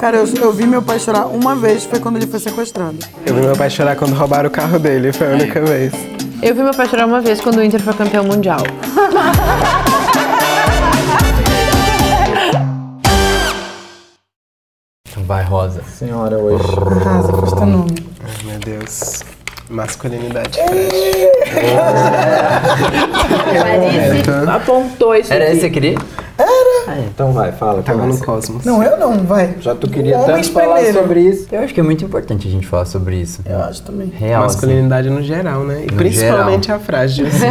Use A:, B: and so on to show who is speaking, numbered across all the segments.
A: Cara, eu, eu vi meu pai chorar uma vez, foi quando ele foi sequestrado.
B: Eu vi meu pai chorar quando roubaram o carro dele, foi a única vez.
C: Eu vi meu pai chorar uma vez quando o Inter foi campeão mundial.
D: Vai, Rosa.
E: Senhora hoje.
A: Arrasa, custa nome.
B: Ai, meu Deus. Masculinidade frágil.
C: Clarice apontou isso
D: Era
C: aqui.
D: esse que você queria?
E: Então vai, fala.
B: Tava no. Cosmos.
A: Não, eu não, vai.
E: Já tu queria
A: Homens
E: tanto falar sobre isso.
D: Eu acho que é muito importante a gente falar sobre isso.
A: Eu acho também.
D: Real, assim.
B: Masculinidade no geral, né? E
D: No
B: principalmente a frágil. assim.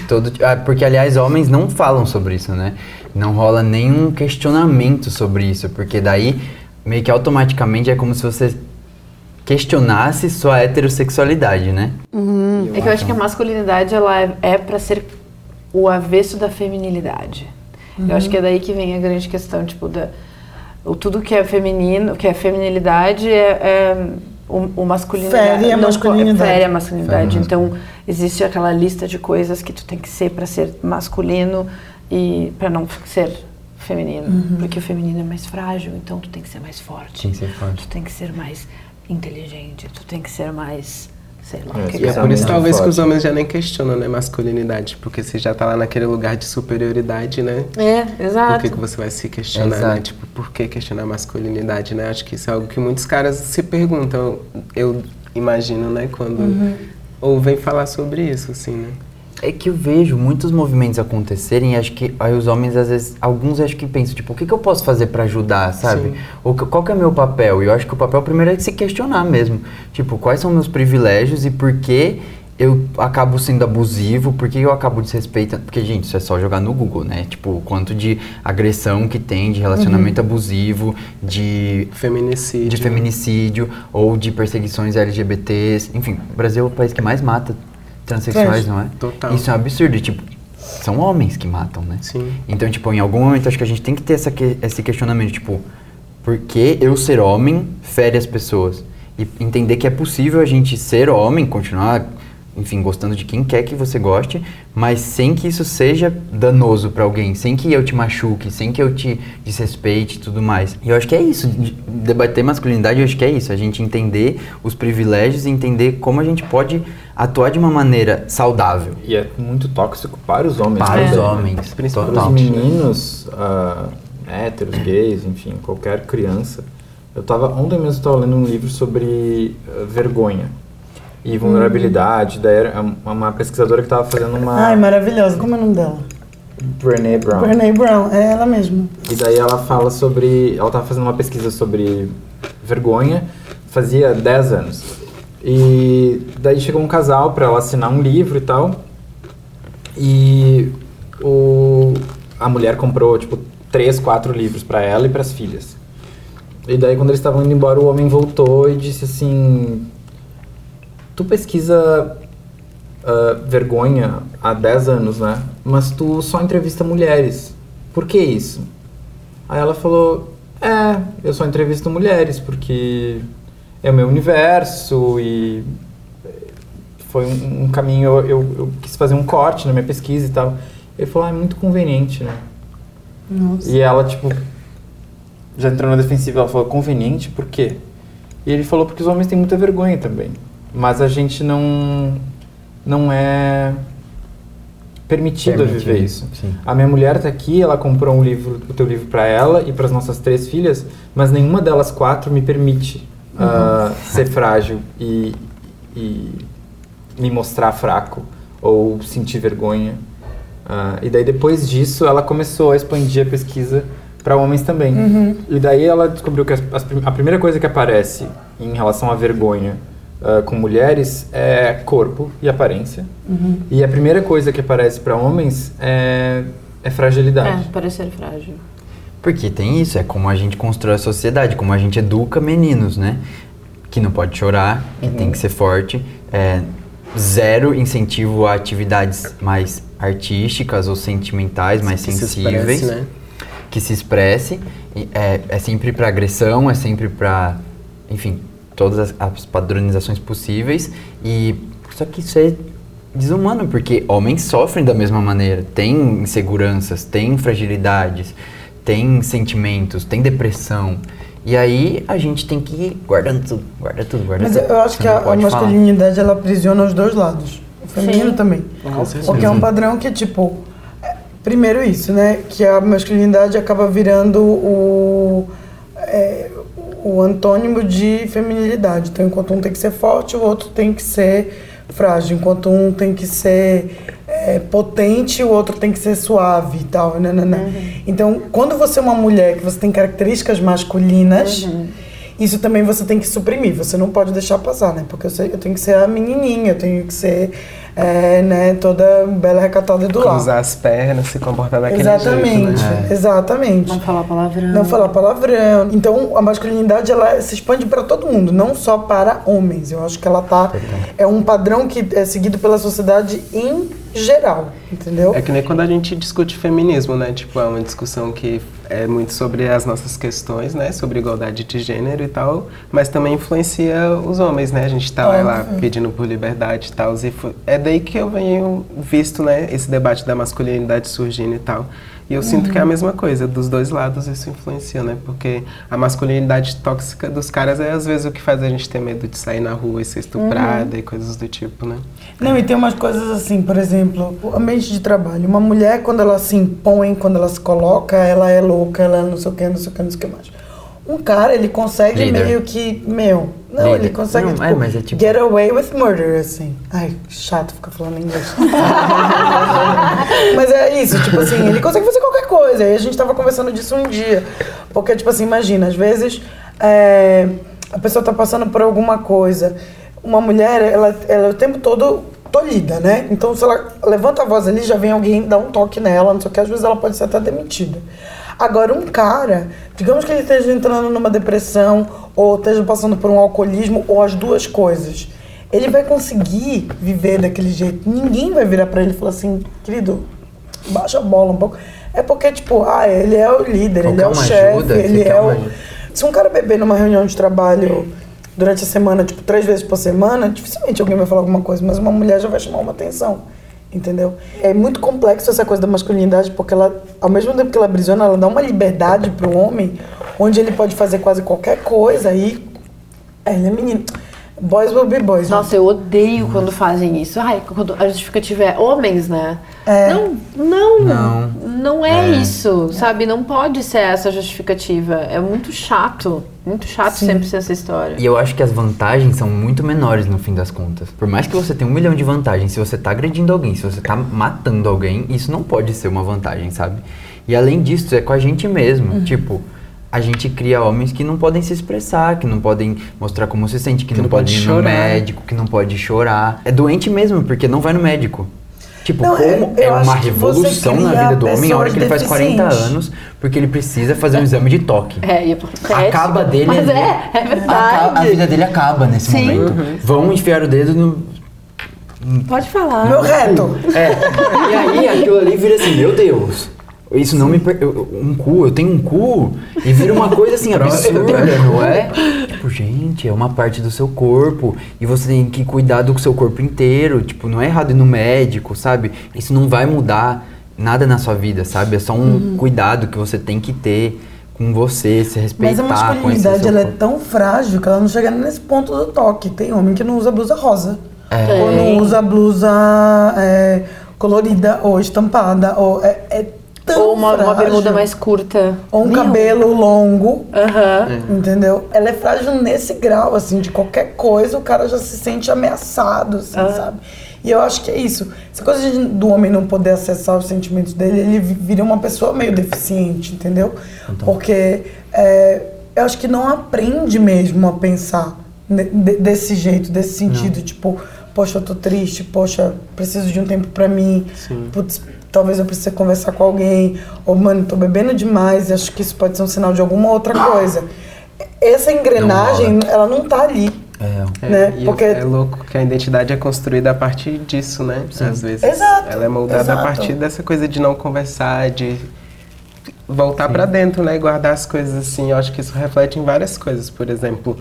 D: Todo, ah, porque, aliás, homens não falam sobre isso, né? Não rola nenhum questionamento sobre isso, porque daí, meio que automaticamente, é como se você questionasse sua heterossexualidade, né?
C: É que eu acho que a masculinidade ela é, é para ser o avesso da feminilidade. Eu acho que é daí que vem a grande questão, tipo, da, o tudo que é feminino, que é feminilidade é, é o, o masculino.
A: Fere a
C: não-
A: masculinidade.
C: Fere a masculinidade. Então, existe aquela lista de coisas que tu tem que ser para ser masculino e para não ser feminino. Porque o feminino é mais frágil, então tu tem que ser mais forte.
D: Tem que ser forte.
C: Tu tem que ser mais inteligente, tu tem que ser mais, sei lá,
E: É,
C: que
B: E é por isso, talvez, que os homens já nem questionam, né, masculinidade. Porque você já tá lá naquele lugar de superioridade, né?
C: É,
B: Por
C: exato.
B: que, que você vai se questionar, né?
D: Exato.
B: Tipo, por que questionar a masculinidade, né? Acho que isso é algo que muitos caras se perguntam, eu imagino, né? Quando
C: Uhum.
B: ouvem falar sobre isso, assim, né?
D: É que eu vejo muitos movimentos acontecerem e acho que aí os homens, às vezes, alguns acho que pensam, tipo, o que, que eu posso fazer pra ajudar, sabe?
B: Sim.
D: Ou qual que é o meu papel? E eu acho que o papel primeiro é se questionar mesmo. Tipo, quais são meus privilégios e por que eu acabo sendo abusivo, por que eu acabo desrespeitando. Porque, gente, isso é só jogar no Google, né? Tipo, o quanto de agressão que tem, de relacionamento abusivo, de
B: Feminicídio.
D: de feminicídio ou de perseguições LGBTs. Enfim, o Brasil é o país que mais mata transexuais,
A: Trash.
D: não é?
B: Total.
D: Isso é um absurdo. e, Tipo, são homens que matam, né?
B: Sim.
D: Então, tipo, em algum momento acho que a gente tem que ter essa que- esse questionamento, tipo, por que eu ser homem fere as pessoas? E entender que é possível a gente ser homem, continuar, enfim, gostando de quem quer que você goste, mas sem que isso seja danoso pra alguém, sem que eu te machuque, sem que eu te desrespeite e tudo mais. E eu acho que é isso, de- debater masculinidade, eu acho que é isso, a gente entender os privilégios e entender como a gente pode atuar de uma maneira saudável.
E: E é muito tóxico para os homens.
D: Para os
E: também.
D: homens,
E: Para
D: total.
E: os meninos, ah, héteros, gays, enfim, qualquer criança. Eu tava, ontem mesmo estava lendo um livro sobre ah, vergonha e vulnerabilidade. Daí era uma- pesquisadora que estava fazendo uma...
A: Ai, maravilhosa. Como é o nome dela?
E: Brené Brown.
A: Brené Brown, é ela mesma.
E: E daí ela fala sobre. Ela tava fazendo uma pesquisa sobre vergonha, fazia 10 anos. E daí chegou um casal para ela assinar um livro e tal. E o, a mulher comprou, tipo, três, quatro livros para ela e para as filhas. E daí, quando eles estavam indo embora, o homem voltou e disse assim: Tu pesquisa ah, vergonha há 10 anos, né? Mas tu só entrevista mulheres. Por que isso? Aí ela falou: É, eu só entrevisto mulheres porque é o meu universo e foi um, um caminho. Eu, eu, eu quis fazer um corte na minha pesquisa e tal. Ele falou: Ah, é muito conveniente, né?
A: Nossa.
E: E ela, tipo, já entrou na defensiva, ela falou, conveniente, por quê? E ele falou, porque os homens têm muita vergonha também. Mas a gente não, não é permitido a viver
D: Permitido,
E: isso.
D: sim.
E: A minha mulher tá aqui, ela comprou um livro, o teu livro para ela e para as nossas três filhas, mas nenhuma delas quatro me permite ah, ser frágil e, e me mostrar fraco ou sentir vergonha. Ah, e daí depois disso ela começou a expandir a pesquisa para homens também. E daí ela descobriu que as- as a primeira coisa que aparece em relação à vergonha ah, com mulheres é corpo e aparência. E a primeira coisa que aparece para homens é, é fragilidade.
C: É, parecer frágil.
D: Porque tem isso, é como a gente constrói a sociedade, como a gente educa meninos, né? Que não pode chorar, que tem que ser forte, é, zero incentivo a atividades mais artísticas ou sentimentais, mais
B: Que se
D: sensíveis,
B: expresse, né?
D: que se expresse. É, é sempre para agressão, é sempre para, enfim, todas as, as padronizações possíveis. E só que isso é desumano, porque homens sofrem da mesma maneira, têm inseguranças, têm fragilidades, têm sentimentos, têm depressão. E aí a gente tem que ir guardando tudo, guarda tudo, guarda
A: Mas
D: tudo.
A: eu acho
D: Você
A: que a, a
D: falar.
A: masculinidade ela aprisiona os dois lados. O feminino
C: Sim.
A: também.
B: Com certeza.
A: Porque é um padrão que, tipo, é, primeiro isso, né? Que a masculinidade acaba virando o, é, o antônimo de feminilidade. Então, enquanto um tem que ser forte, o outro tem que ser frágil. Enquanto um tem que ser é, potente, o outro tem que ser suave e tal. Né, né, né. Então, quando você é uma mulher que você tem características masculinas, isso também você tem que suprimir. Você não pode deixar passar, né? Porque eu, sei- eu tenho que ser a menininha, eu tenho que ser é, né, toda bela recatada do lado.
B: Cruzar as pernas, se comportar daquele
A: Exatamente,
B: jeito, né?
A: exatamente.
C: Não falar palavrão.
A: Não falar palavrão. Então, a masculinidade ela se expande para todo mundo, não só para homens. Eu acho que ela tá é um padrão que é seguido pela sociedade em geral, entendeu?
B: É que nem quando a gente discute feminismo, né? Tipo, é uma discussão que é muito sobre as nossas questões, né? Sobre igualdade de gênero e tal, mas também influencia os homens, né? A gente tá lá, lá
A: Óbvio.
B: pedindo por liberdade e tal. E é daí que eu venho visto, né? Esse debate da masculinidade surgindo e tal. E eu sinto que é a mesma coisa, dos dois lados isso influencia, né? Porque a masculinidade tóxica dos caras é às vezes o que faz a gente ter medo de sair na rua e ser estuprada e coisas do tipo, né?
A: Não, e tem umas coisas assim, por exemplo, o ambiente de trabalho. Uma mulher, quando ela se impõe, quando ela se coloca, ela é louca, ela não sei o que, não sei o que, não sei o que mais. Um cara, ele consegue
D: Líder.
A: meio que, meu, não,
D: Líder.
A: ele consegue,
D: Não,
A: tipo,
D: é, mas é tipo-
A: get away with murder, assim. Ai, chato ficar falando inglês. mas é isso, tipo assim, ele consegue fazer qualquer coisa. E a gente tava conversando disso um dia. Porque, tipo assim, imagina, às vezes é, a pessoa tá passando por alguma coisa. Uma mulher, ela, ela é o tempo todo tolhida, né? Então, se ela levanta a voz ali, já vem alguém dar um toque nela, não sei o que, às vezes ela pode ser até demitida. Agora, um cara, digamos que ele esteja entrando numa depressão, ou esteja passando por um alcoolismo, ou as duas coisas. Ele vai conseguir viver daquele jeito. Ninguém vai virar pra ele e falar assim, querido, baixa a bola um pouco. É porque, tipo, ah, ele é o líder, ele
D: Qualquer
A: é o chefe, ele é o.
D: ajuda.
A: Se um cara beber numa reunião de trabalho durante a semana, tipo, três vezes por semana, dificilmente alguém vai falar alguma coisa, mas uma mulher já vai chamar uma atenção. Entendeu? É muito complexo essa coisa da masculinidade, porque ela, ao mesmo tempo que ela aprisiona, ela dá uma liberdade pro homem, onde ele pode fazer quase qualquer coisa e. É, ele é menino. Boys will be boys. né?
C: Nossa, eu odeio quando fazem isso. Ai, quando a justificativa é homens, né?
A: É.
C: Não, não,
D: Não.
C: não, é,
D: É.
C: isso, sabe? Não pode ser essa justificativa. É muito chato, muito chato
A: Sim.
C: sempre ser essa história.
D: E eu acho que as vantagens são muito menores no fim das contas. Por mais que você tenha um milhão de vantagens, se você tá agredindo alguém, se você tá matando alguém, isso não pode ser uma vantagem, sabe? E além disso, é com a gente mesmo. Tipo, a gente cria homens que não podem se expressar, que não podem mostrar como se sente, que, não,
B: não
D: podem
B: pode
D: ir no
B: chorar.
D: médico, que não pode chorar. É doente mesmo, porque não vai no médico. Tipo,
A: Não, é-
D: como é, uma
A: que
D: revolução na vida do homem a hora que ele faz
A: pessoas
D: 40
A: deficientes.
D: anos, porque ele precisa fazer um exame de toque.
C: É, e é porque
D: Acaba dele
C: Mas
D: ali.
C: é, é
D: Aca-
C: verdade.
D: A vida dele acaba nesse
C: Sim.
D: momento. Vão enfiar o dedo no.
C: Pode falar.
A: Meu reto.
D: É. E aí aquilo ali vira assim, meu Deus. Isso não me. per- eu- Um cu, eu tenho um cu. E vira uma coisa assim absurda, não é? Tipo, gente, é uma parte do seu corpo. E você tem que cuidar do seu corpo inteiro. Tipo, não é errado ir no médico, sabe? Isso não vai mudar nada na sua vida, sabe? É só um cuidado que você tem que ter com você, se respeitar.
A: Mas a
D: conhecer
A: masculinidade ela é tão frágil que ela não chega nem nesse ponto do toque. Tem homem que não usa blusa rosa.
D: É.
A: Ou não usa blusa é, colorida ou estampada. Ou é, é tão
C: Ou uma, uma bermuda mais curta.
A: Ou um
C: Meu.
A: cabelo longo.
C: Aham.
A: Entendeu? Ela é frágil nesse grau, assim, de qualquer coisa o cara já se sente ameaçado, assim, sabe? E eu acho que é isso. Essa coisa de- do homem não poder acessar os sentimentos dele, ele vi- vira uma pessoa meio deficiente, entendeu? Porque é, eu acho que não aprende mesmo a pensar de- desse jeito, desse sentido, tipo, poxa, eu tô triste, poxa, preciso de um tempo pra mim, putz, talvez eu precise conversar com alguém, ou mano, tô bebendo demais, acho que isso pode ser um sinal de alguma outra coisa. Essa engrenagem, ela não tá ali.
D: É.
B: É,
A: né?
B: e
A: Porque-
B: é louco que a identidade é construída a partir disso, né? Às vezes.
A: Exato,
B: Ela é moldada
A: exato.
B: a partir dessa coisa de não conversar, de voltar pra dentro, né? E guardar as coisas assim. Eu acho que isso reflete em várias coisas. Por exemplo,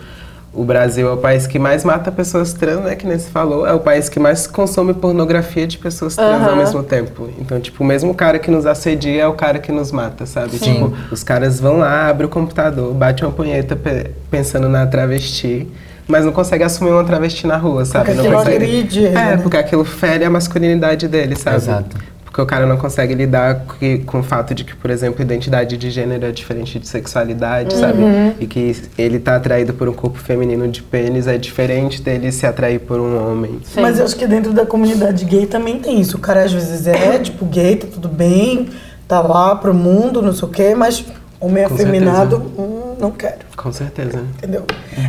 B: o Brasil é o país que mais mata pessoas trans, né? Que nem se falou. É o país que mais consome pornografia de pessoas trans ao
C: Aham.
B: mesmo tempo. Então, tipo, o mesmo cara que nos assedia é o cara que nos mata, sabe?
D: Sim.
B: Tipo, os caras vão lá, abrem o computador, bate uma punheta pe- pensando na travesti, mas não consegue assumir uma travesti na rua, sabe?
A: Porque
B: não
A: aquilo
B: consegue...
A: agride
B: É,
A: né?
B: porque aquilo fere a masculinidade dele, sabe?
D: Exato.
B: Porque o cara não consegue lidar com, com o fato de que, por exemplo, identidade de gênero é diferente de sexualidade, sabe? E que ele tá atraído por um corpo feminino de pênis é diferente dele se atrair por um homem.
C: Sim.
A: Mas eu acho que dentro da comunidade gay também tem isso. O cara às vezes é, tipo, gay, tá tudo bem, tá lá pro mundo, não sei o quê, mas homem
B: Com
A: afeminado, hum, não quero.
B: Com certeza.
A: Entendeu?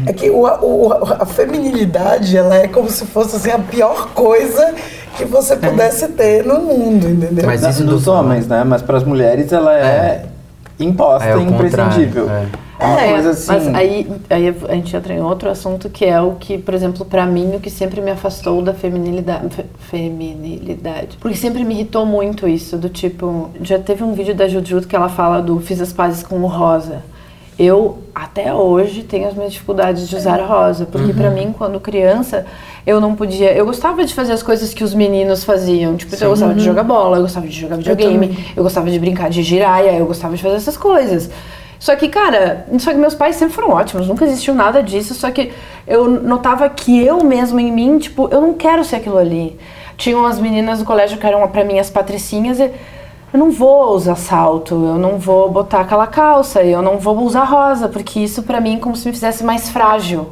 A: É que o, o- a feminilidade, ela é como se fosse assim, a pior coisa que você pudesse ter no mundo, entendeu?
D: Mas isso
E: dos homens, né? Mas para as mulheres ela é, imposta,
D: É
E: imprescindível.
D: contrário,
E: É uma
C: É,
E: coisa assim.
C: Mas aí, aí a gente entra em outro assunto que é o que, por exemplo, pra mim, o que sempre me afastou da feminilidade. fe- feminilidade. Porque sempre me irritou muito isso, do tipo. Já teve um vídeo da Juju que ela fala do Fiz as pazes com o rosa. Eu, até hoje, tenho as minhas dificuldades de usar rosa. Porque pra mim, quando criança, eu não podia. Eu gostava de fazer as coisas que os meninos faziam. Tipo, eu gostava de jogar bola, eu gostava de jogar videogame,
A: também.
C: eu gostava de brincar de giraia, eu gostava de fazer essas coisas. Só que, cara, só que meus pais sempre foram ótimos, nunca existiu nada disso, só que eu notava que eu mesmo em mim, tipo, eu não quero ser aquilo ali. Tinha umas meninas no colégio que eram pra mim as patricinhas e eu não vou usar salto, eu não vou botar aquela calça, eu não vou usar rosa, porque isso pra mim é como se me fizesse mais frágil,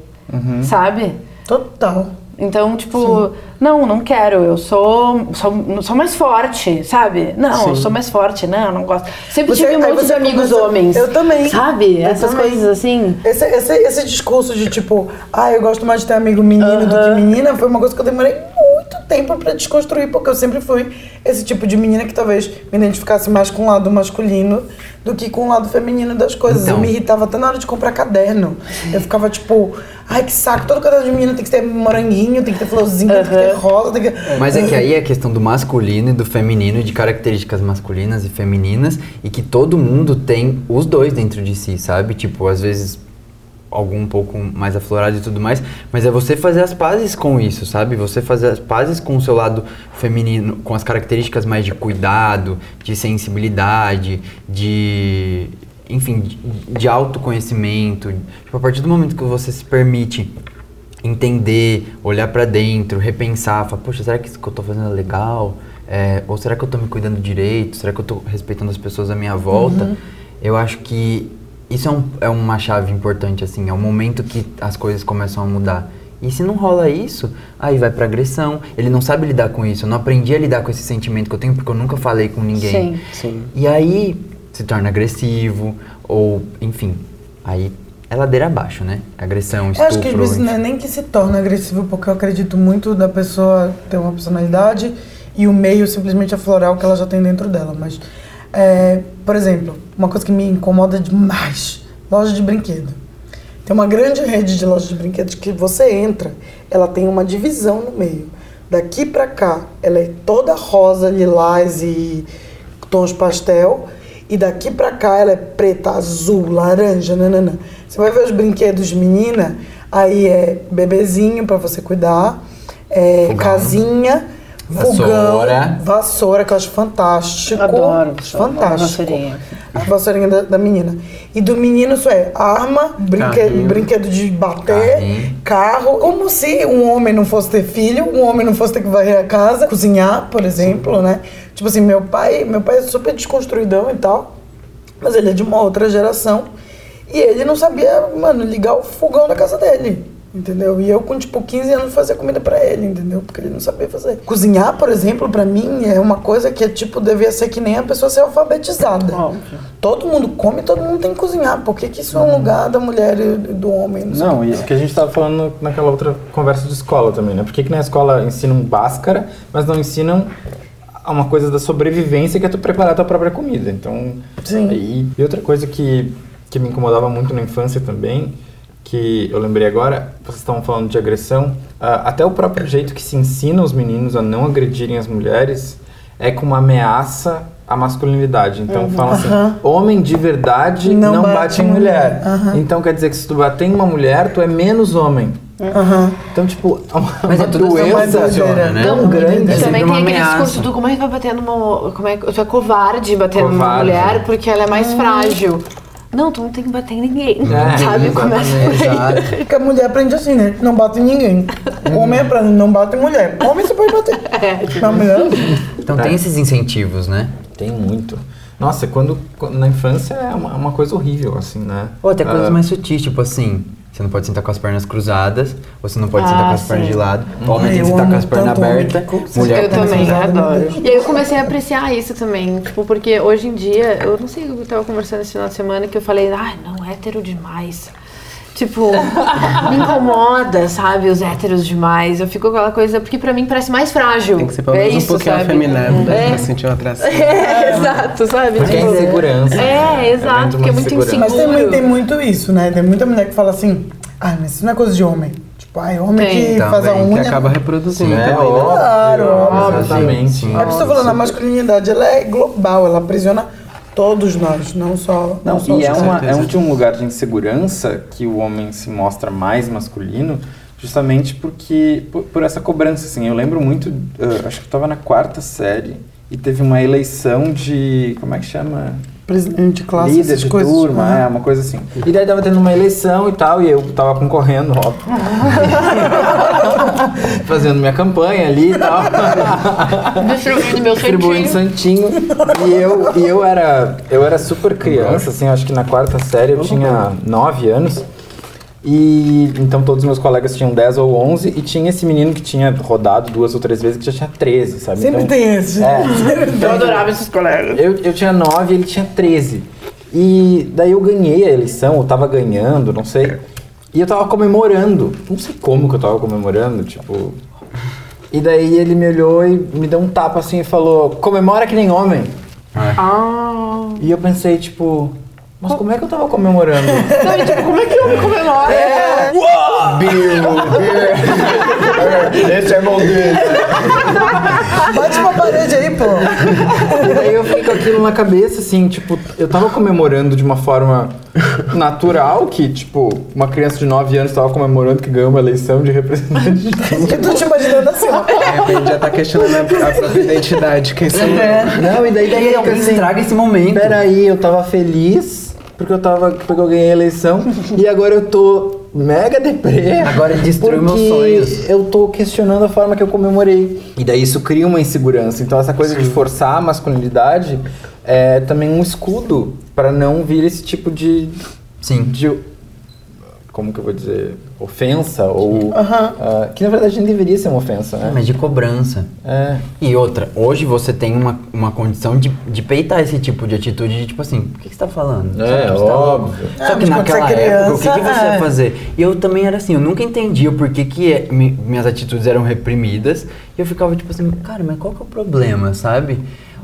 C: sabe?
A: Total.
C: Então, tipo, não, não quero, eu sou, sou, sou mais forte, sabe? Não, eu sou mais forte, não, não gosto. Sempre
A: Você-
C: tive muitos amigos
A: começa-
C: homens.
A: Eu também.
C: Sabe?
A: Eu
C: Essas
A: também.
C: coisas assim.
A: Esse, esse, esse discurso de tipo, ah, eu gosto mais de ter amigo menino do que menina, foi uma coisa que eu demorei muito tempo pra desconstruir, porque eu sempre fui esse tipo de menina que talvez me identificasse mais com o lado masculino do que com o lado feminino das coisas.
D: Então.
A: Eu me irritava até na hora de comprar caderno. Eu ficava tipo, ai que saco, todo caderno de menina tem que ter moranguinho, tem que ter florzinha, tem que ter rosa, tem que...
D: Mas é que aí é a questão do masculino e do feminino, de características masculinas e femininas, e que todo mundo tem os dois dentro de si, sabe? Tipo, às vezes algum um pouco mais aflorado e tudo mais, mas é você fazer as pazes com isso, sabe? Você fazer as pazes com o seu lado feminino, com as características mais de cuidado, de sensibilidade, de enfim, de, de autoconhecimento. Tipo, a partir do momento que você se permite entender, olhar pra dentro, repensar, falar, poxa, será que isso que eu tô fazendo é legal? É, ou será que eu tô me cuidando direito? Será que eu tô respeitando as pessoas à minha volta? Eu acho que isso é, um, é uma chave importante, assim, é um momento que as coisas começam a mudar. E se não rola isso, aí vai pra agressão. Ele não sabe lidar com isso. Eu não aprendi a lidar com esse sentimento que eu tenho porque eu nunca falei com ninguém.
C: Sim.
B: Sim.
D: E aí se torna agressivo, ou, enfim, aí é ladeira abaixo, né? Agressão,
A: Eu
D: estupro.
A: acho que às vezes não é nem que se torna agressivo, porque eu acredito muito da pessoa ter uma personalidade e o meio simplesmente aflorar o que ela já tem dentro dela. Mas, é, por exemplo, uma coisa que me incomoda demais: loja de brinquedo. Tem uma grande rede de lojas de brinquedos que você entra, ela tem uma divisão no meio. Daqui pra cá, ela é toda rosa, lilás e tons pastel. E daqui pra cá ela é preta, azul, laranja, nanana. Você vai ver os brinquedos de menina, aí é bebezinho pra você cuidar, é
D: Fogão.
A: casinha,
D: Vassoura.
A: fogão, vassoura, que eu acho fantástico.
C: Adoro
A: fantástico.
C: vassourinha.
A: A vassourinha da, da menina. E do menino isso é arma, brinque,
B: Carrinho.
A: brinquedo de bater,
D: Carrinho.
A: carro. Como se um homem não fosse ter filho, um homem não fosse ter que varrer a casa, cozinhar, por exemplo, né? Tipo assim, meu pai, meu pai é super desconstruidão e tal, mas ele é de uma outra geração. E ele não sabia, mano, ligar o fogão da casa dele. Entendeu? E eu com tipo 15 anos fazia comida pra ele, entendeu? Porque ele não sabia fazer. Cozinhar, por exemplo, pra mim é uma coisa que é tipo devia ser que nem a pessoa ser alfabetizada.
C: Óbvio.
A: Todo mundo come, todo mundo tem que cozinhar. Por que, que isso é um lugar da mulher e do homem? sei.
E: Não, isso que a gente estava falando naquela outra conversa de escola também, né? Por que, que na escola ensinam báscara, mas não ensinam a uma coisa da sobrevivência que é tu preparar tua própria comida? Então,
A: Sim.
E: E, e outra coisa que, que me incomodava muito na infância também, que eu lembrei agora, vocês estavam falando de agressão, ah, até o próprio jeito que se ensina os meninos a não agredirem as mulheres é com uma ameaça a masculinidade. Então falam assim,
A: Aham.
E: homem de verdade
A: Não
E: não,
A: bate
E: bate,
A: em
E: mulher.
A: mulher. Aham.
E: Então quer dizer que se tu bater em uma mulher, tu é menos homem.
A: Aham.
E: Então, tipo, é uma,
D: Mas é
E: uma
D: tudo
A: uma
E: doença
A: doideira,
D: né?
E: tão
A: Não,
E: grande.
D: É
C: também
D: sempre
C: tem aquele discurso do como é que vai bater numa. Como é que. Tu é covarde bater numa
E: Covarde.
C: mulher porque ela é mais frágil. Não, tu não tem que bater em ninguém.
E: É,
C: sabe? Começa por.
A: Porque a mulher aprende assim, né? Não bate em ninguém. O homem aprende, não bate em mulher. Homem você pode bater.
C: É,
A: Na mulher.
D: Então tem esses incentivos, né?
E: Tem muito. Nossa, quando, quando- na infância é uma, uma coisa horrível, assim, né?
D: Ou até coisas
E: Ah,
D: mais sutis, tipo assim, você não pode sentar com as pernas cruzadas, você não pode
C: Ah,
D: sentar com as
C: sim.
D: pernas de lado, homem
A: Ai,
D: tem que
A: eu
D: sentar com as pernas
A: homem
D: abertas,
A: que-
D: mulher
C: eu também
A: cruzada, meu
C: adoro. E aí eu comecei a apreciar isso também, tipo, porque hoje em dia, eu não sei, eu tava conversando esse final de semana que eu falei, ai, não, hétero demais. Tipo, me incomoda, sabe, os héteros demais. Eu fico com aquela coisa, porque pra mim parece mais frágil.
B: Tem que ser pelo
C: é
B: menos
C: isso,
B: um pouquinho
C: sabe?
B: afeminado
C: É.
B: pra sentir uma atração.
C: É, exato, sabe?
E: Porque é
C: Tipo,
E: insegurança.
C: É, exato, porque é muito
E: insegurança.
A: Mas também tem muito isso, né? Tem muita mulher que fala assim, ah, mas isso não é coisa de homem. Tipo, ai, homem
C: Tem.
A: que faz a
D: Também,
B: Que
A: unha.
B: acaba reproduzindo
E: É,
B: também, né?
E: óbvio,
A: Claro, óbvio.
E: Exatamente.
A: É que eu tô falando, a masculinidade ela é global, ela aprisiona todos nós, não só.
E: Não,
A: só
E: e é, uma, é um de um lugar de insegurança que o homem se mostra mais masculino, justamente porque por, por essa cobrança, assim. Eu lembro muito, eh, acho que eu tava na quarta série e teve uma eleição de, como é que chama?
A: Presidente de classe,
E: Líder de
A: coisas.
E: turma,
A: Aham.
E: é, uma coisa assim. E daí tava tendo uma eleição e tal, e eu tava concorrendo, óbvio. Fazendo minha campanha ali e tal.
C: Distribuindo meu
E: distribuindo
C: santinho.
E: E eu, e eu era eu era super criança, assim, acho que na quarta série eu tinha 9 anos. E então todos os meus colegas tinham 10 ou 11 e tinha esse menino que tinha rodado duas ou três vezes que já tinha 13, sabe?
A: Sempre
E: Então,
A: tem esse.
E: É.
C: Eu adorava esses colegas.
E: eu, eu tinha 9 e ele tinha 13. E daí eu ganhei a eleição, eu tava ganhando, não sei. E eu tava comemorando. Não sei como que eu tava comemorando, tipo. E daí ele me olhou e me deu um tapa assim e falou: comemora que nem homem.
C: Ah.
E: E eu pensei, tipo, mas como é que eu tava comemorando?
C: Não, e, tipo, como é que eu me comemoro?
E: É.
D: Esse é bom dele.
A: Bate uma parede aí, pô.
E: E daí eu com aquilo na cabeça, assim, tipo, eu tava comemorando de uma forma natural, que, tipo, uma criança de 9 anos tava comemorando que ganhou uma eleição de representante.
A: Eu tô te imaginando assim, ó.
B: De repente já tá questionando a, própria identidade. Quem sou eu?
E: Não, e daí,
D: E aí alguém estraga esse momento.
E: Peraí, eu tava feliz porque eu tava porque eu ganhei a eleição e agora eu tô mega deprê.
D: Agora ele destruiu meus sonhos.
E: Eu tô questionando a forma que eu comemorei. E daí isso cria uma insegurança. Então essa coisa de forçar a masculinidade é também um escudo para não vir esse tipo de
D: Sim.
E: de como que eu vou dizer, ofensa ou
A: Aham.
E: ah, que na verdade não deveria ser uma ofensa, né?
D: Mas de cobrança.
E: É.
D: E outra, hoje você tem uma, uma condição de, de peitar esse tipo de atitude de tipo assim, por que, que você tá falando?
E: É,
D: Sabe, tipo, tá
E: óbvio.
A: É,
D: Só que
A: quando
D: naquela
A: você é
D: época, o que, que
A: criança,
D: você
A: é.
D: ia fazer? E eu também era assim, eu nunca entendia o porquê que é- mi- minhas atitudes eram reprimidas. E eu ficava tipo assim, cara, mas qual que é o problema, sabe?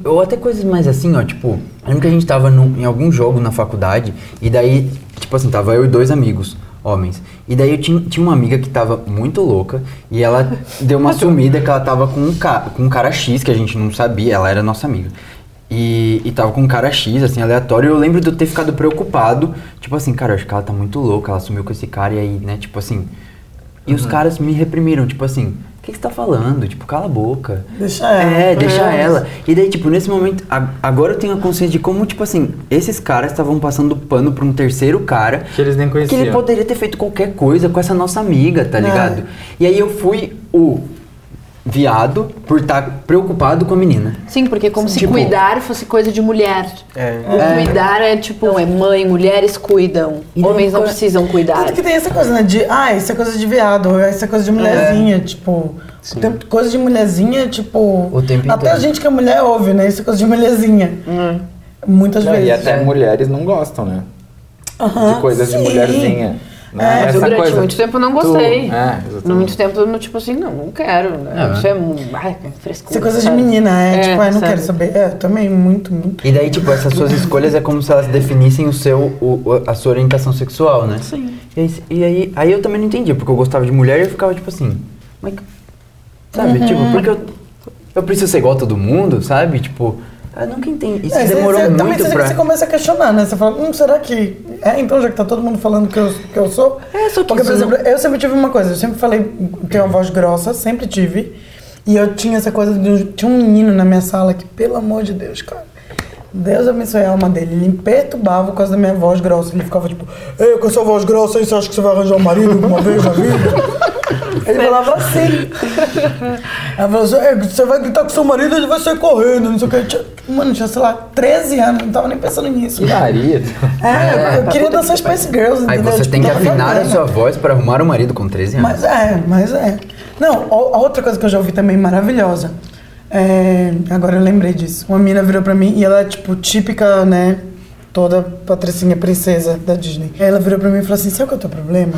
D: Ou até coisas mais assim, ó, tipo, lembro que a gente tava num- em algum jogo na faculdade, e daí, tipo assim, tava eu e dois amigos, homens. E daí eu tinha, tinha uma amiga que tava muito louca, e ela deu uma sumida que ela tava com um, ca, com um cara X, que a gente não sabia, ela era nossa amiga. E, e tava com um cara X, assim, aleatório, e eu lembro de eu ter ficado preocupado, tipo assim, cara, eu acho que ela tá muito louca, ela sumiu com esse cara, e aí, né, tipo assim... E os caras me reprimiram, tipo assim, que, que você tá falando? Tipo, cala a boca.
A: Deixa ela.
D: É, deixa ela. E daí, tipo, nesse momento, a- agora eu tenho a consciência de como, tipo assim, esses caras estavam passando pano pra um terceiro cara.
E: Que eles nem
D: Que
E: conheciam.
D: ele poderia ter feito qualquer coisa com essa nossa amiga, tá ligado? E aí eu fui o viado por estar preocupado com a menina.
C: Sim, porque como se
D: Tipo-
C: cuidar fosse coisa de mulher.
B: É.
C: O cuidar é tipo, é mãe, mulheres cuidam.
D: E
C: Homens não
D: co-
C: precisam cuidar.
A: Tanto que tem essa coisa, né? De, ah, isso é coisa de viado, isso é coisa de mulherzinha, tipo. Tem coisa de mulherzinha, tipo.
D: O tempo
A: até a gente que é mulher ouve, né? Isso é coisa de mulherzinha. Muitas
E: Não,
A: vezes.
E: e até mulheres não gostam, né?
A: Aham,
E: de coisas
A: sim.
E: de mulherzinha. Né?
A: É,
C: durante muito tempo eu não gostei.
E: Tu, é, exatamente.
C: No muito tempo, eu, tipo assim, não, não quero. Né? Isso é mu- ai, frescura.
A: Isso é coisa de menina, é,
C: É,
A: tipo, ah, não
C: sabe?
A: quero saber. É, também, muito, muito.
D: E daí, tipo, essas suas escolhas é como se elas definissem o seu, o, a sua orientação sexual, né?
C: Sim.
D: E, aí, e aí, aí eu também não entendia, porque eu gostava de mulher e eu ficava tipo assim, mas, sabe, tipo, porque eu, eu preciso ser igual a todo mundo, sabe? Tipo, Eu nunca entendi. Isso
A: É, você-
D: demorou
A: você, também
D: muito
A: você,
D: pra...
A: você começa a questionar, né? Você fala, hum, será que. É, então já que tá todo mundo falando que eu, que eu sou.
D: É, só que
A: Porque, por
D: isso não-
A: exemplo, eu sempre tive uma coisa, eu sempre falei, tenho uma voz grossa, sempre tive. E eu tinha essa coisa de. Tinha um menino na minha sala que, pelo amor de Deus, cara. Deus abençoe a alma dele. Ele me perturbava por causa da minha voz grossa. Ele ficava tipo, Ei, com essa voz grossa aí, você acha que você vai arranjar um marido alguma vez na vida? Ele falava assim. Ela falou assim, "É, você vai gritar com seu marido, ele vai sair correndo, não sei o que. Tinha- Mano, tinha, sei lá, 13 anos, não tava nem pensando nisso.
E: Que marido.
A: É, eu queria dançar Spice Girls,
D: Aí
A: entendeu?
D: você
A: Tipo,
D: tem que afinar a sua voz pra arrumar um marido com 13 anos.
A: Mas é, mas é. Não, a outra coisa que eu já ouvi também maravilhosa. É, agora eu lembrei disso. Uma mina virou pra mim e ela é, tipo, típica, né? Toda patricinha princesa da Disney. Ela virou pra mim e falou assim: sabe qual é o teu problema?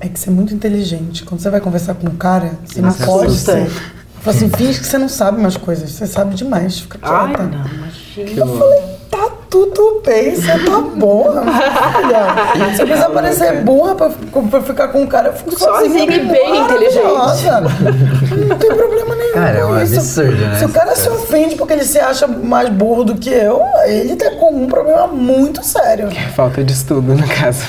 A: É que você é muito inteligente. Quando você vai conversar com um cara, você não pode ser. Fala assim, finge que você não sabe mais coisas. Você sabe demais. Fica
C: Ai,
A: quieta.
C: não, imagina.
A: Eu falei, tá tudo bem, você tá boa, filha. Se eu quiser parecer burra pra, pra ficar com um cara, eu fico
C: Sozinha
A: sozinha.
C: e bem
A: maravilhosa. Não tem problema nenhum.
D: Cara, é
A: com
D: um
A: isso.
D: absurdo, né,
A: Se o cara se ofende porque ele se acha mais burro do que eu, ele tá com um problema muito sério.
B: Falta de estudo, no caso.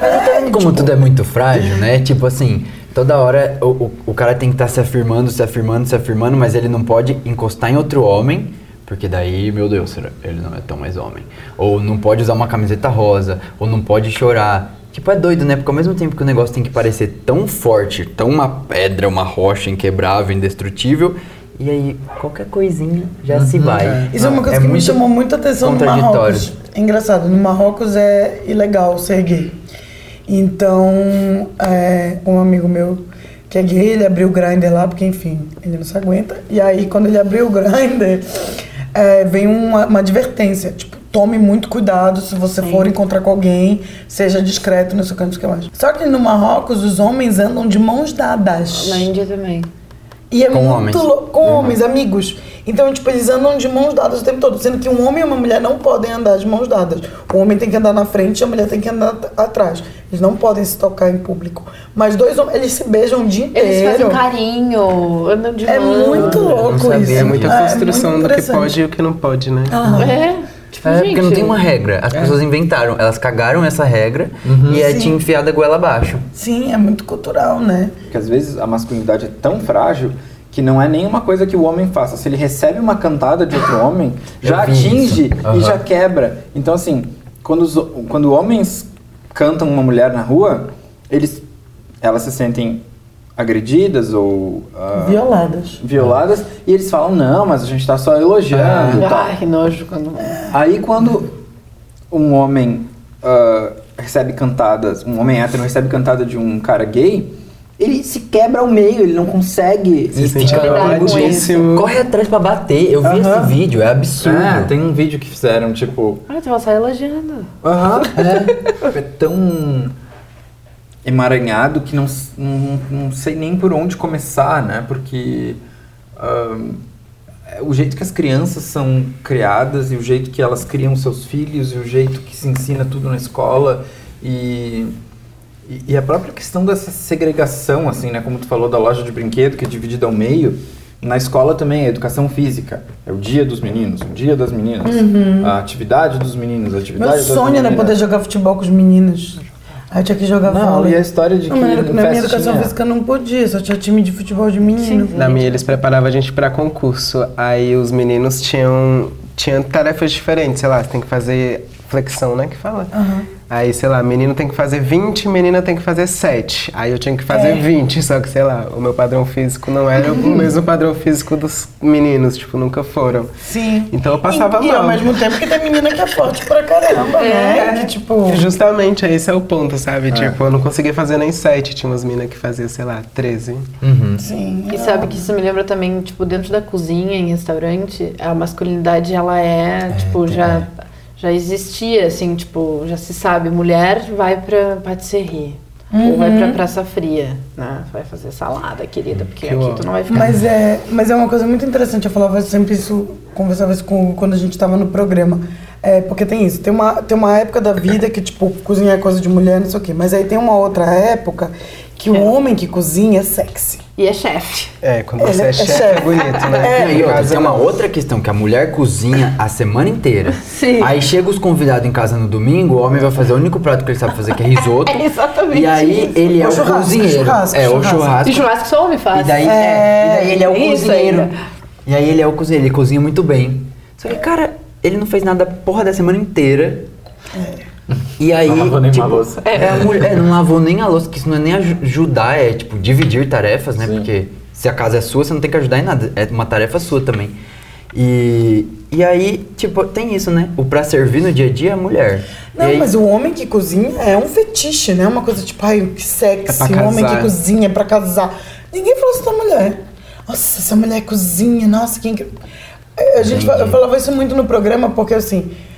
A: É,
D: Como tudo é muito frágil, né? Tipo assim, toda hora o, o, o cara tem que estar se afirmando, se afirmando, se afirmando, mas ele não pode encostar em outro homem, porque daí, meu Deus, ele não é tão mais homem. Ou não pode usar uma camiseta rosa, ou não pode chorar. Tipo, é doido, né? Porque ao mesmo tempo que o negócio tem que parecer tão forte, tão uma pedra, uma rocha inquebrável, indestrutível, e aí qualquer coisinha já se vai.
A: Isso é uma coisa que me
D: muito
A: chamou muita atenção no. Marrocos. É engraçado, no Marrocos é ilegal ser gay. Então, é, um amigo meu que é gay, ele abriu o grinder lá, porque enfim, ele não se aguenta. E aí, quando ele abriu o grinder, é, vem uma, uma advertência, tipo, tome muito cuidado se você for encontrar com alguém, seja discreto, não sei o que, mais. Só que no Marrocos, os homens andam de mãos dadas.
C: Na Índia também.
A: E é
D: Com
A: muito
D: homens.
A: louco. Com homens, amigos. Então, tipo, eles andam de mãos dadas o tempo todo. Sendo que um homem e uma mulher não podem andar de mãos dadas. O homem tem que andar na frente e a mulher tem que andar at- atrás. Eles não podem se tocar em público. Mas dois homens, eles se beijam o dia inteiro.
C: Eles fazem carinho, andam de
A: É
C: mão.
A: muito louco
D: sabia.
A: isso.
B: É muita
A: É
B: construção
A: muito
B: do que pode e o que não pode, né?
C: É, tipo,
D: É,
C: gente...
D: porque não tem uma regra. As pessoas inventaram, elas cagaram essa regra e é te enfiar da goela abaixo.
A: Sim, é muito cultural, né?
E: Porque às vezes a masculinidade é tão frágil que não é nenhuma coisa que o homem faça. Se ele recebe uma cantada de outro homem, já atinge
D: isso.
E: e já quebra. Então, assim, quando, os, quando homens cantam uma mulher na rua, eles, elas se sentem agredidas ou ah,
A: Violadas.
E: violadas e eles falam, não, mas a gente tá só elogiando tal.
C: Ai, que nojo quando...
E: Aí quando um homem ah, recebe cantadas, um homem hétero recebe cantada de um cara gay, ele se quebra ao meio, ele não consegue.
B: Se sente violadíssimo.
D: Corre atrás pra bater. Eu vi
E: Aham.
D: esse vídeo, é absurdo.
E: É, tem um vídeo que fizeram, tipo.
C: Ai, tava só elogiando.
E: Aham. É, é tão emaranhado que não, não, não sei nem por onde começar, né? Porque o jeito que as crianças são criadas e o jeito que elas criam seus filhos e o jeito que se ensina tudo na escola e, e, a própria questão dessa segregação, assim, né? Como tu falou da loja de brinquedo que é dividida ao meio. Na escola também, a educação física. É o dia dos meninos, o dia das meninas. A atividade dos meninos, a atividade
A: Meu
E: das
A: sonho era
E: meninas.
A: poder jogar futebol com os meninos. Aí eu tinha que jogar
E: Não,
A: vôlei.
E: e a história de que
A: Não, na,
E: no
A: na minha educação
E: tinha-
A: física não podia, só tinha time de futebol de menino.
B: Na minha, eles preparavam a gente pra concurso. Aí os meninos tinham, tinham tarefas diferentes, sei lá, você tem que fazer flexão, né, que fala? Aí, sei lá, menino tem que fazer 20, menina tem que fazer 7. Aí eu tinha que fazer
A: É.
B: 20, só que, sei lá, o meu padrão físico não era o mesmo padrão físico dos meninos, tipo, nunca foram.
A: Sim.
B: Então eu passava
A: e, E ao
B: mal.
A: mesmo tempo que tem menina que é forte pra caramba, né? Que tipo.
B: Justamente, esse é o ponto, sabe? Tipo, eu não conseguia fazer nem 7, tinha umas minas que faziam, sei lá, 13.
A: Sim.
C: E sabe que isso me lembra também, tipo, dentro da cozinha, em restaurante, a masculinidade, ela é, tipo, já, já existia, assim, tipo, já se sabe, mulher vai pra patisserie. Ou vai pra Praça Fria, né? Vai fazer salada, querida, porque
B: Que
C: aqui
B: ó.
C: tu não vai ficar.
A: Mas é, mas é uma coisa muito interessante. Eu falava sempre isso, conversava isso com, quando a gente estava no programa. É, porque tem isso, tem uma, tem uma época da vida que, tipo, cozinhar é coisa de mulher, não sei o quê. Mas aí tem uma outra época que o homem que cozinha é sexy.
C: E é chefe.
B: É, quando você
A: é
B: é chefe, é
A: chefe.
B: bonito, né?
D: Não, e outra, tem uma outra questão, que a mulher cozinha a semana inteira.
C: Sim.
D: Aí chega os convidados em casa no domingo, o homem vai fazer o único prato que ele sabe fazer, que é risoto.
C: É exatamente
D: E aí
C: isso.
D: ele é
A: O
D: o
A: churrasco,
D: cozinheiro.
A: churrasco,
D: é, o
A: churrasco.
D: churrasco.
C: E churrasco só homem faz.
D: E daí,
A: É,
D: é, e daí ele é o cozinheiro.
C: ainda.
D: E aí ele é o cozinheiro, ele cozinha muito bem. Só que, cara, ele não fez nada a porra da semana inteira. E aí.
E: Não lavou nem
D: tipo,
E: louça.
D: É, a mulher não lavou nem a louça, que isso não é nem aju- ajudar, é tipo dividir tarefas, né?
E: Sim.
D: Porque se a casa é sua, você não tem que ajudar em nada. É uma tarefa sua também. E, e aí, tipo, tem isso, né? O pra servir no dia a dia é a mulher.
A: Não,
D: aí-
A: mas o homem que cozinha é um fetiche, né? Uma coisa tipo, ai, que sexy,
B: É
A: um homem que cozinha é pra casar. Ninguém falou isso da mulher. Nossa, essa mulher cozinha, nossa, que incrível. É, A gente, falava isso muito no programa, porque assim, é,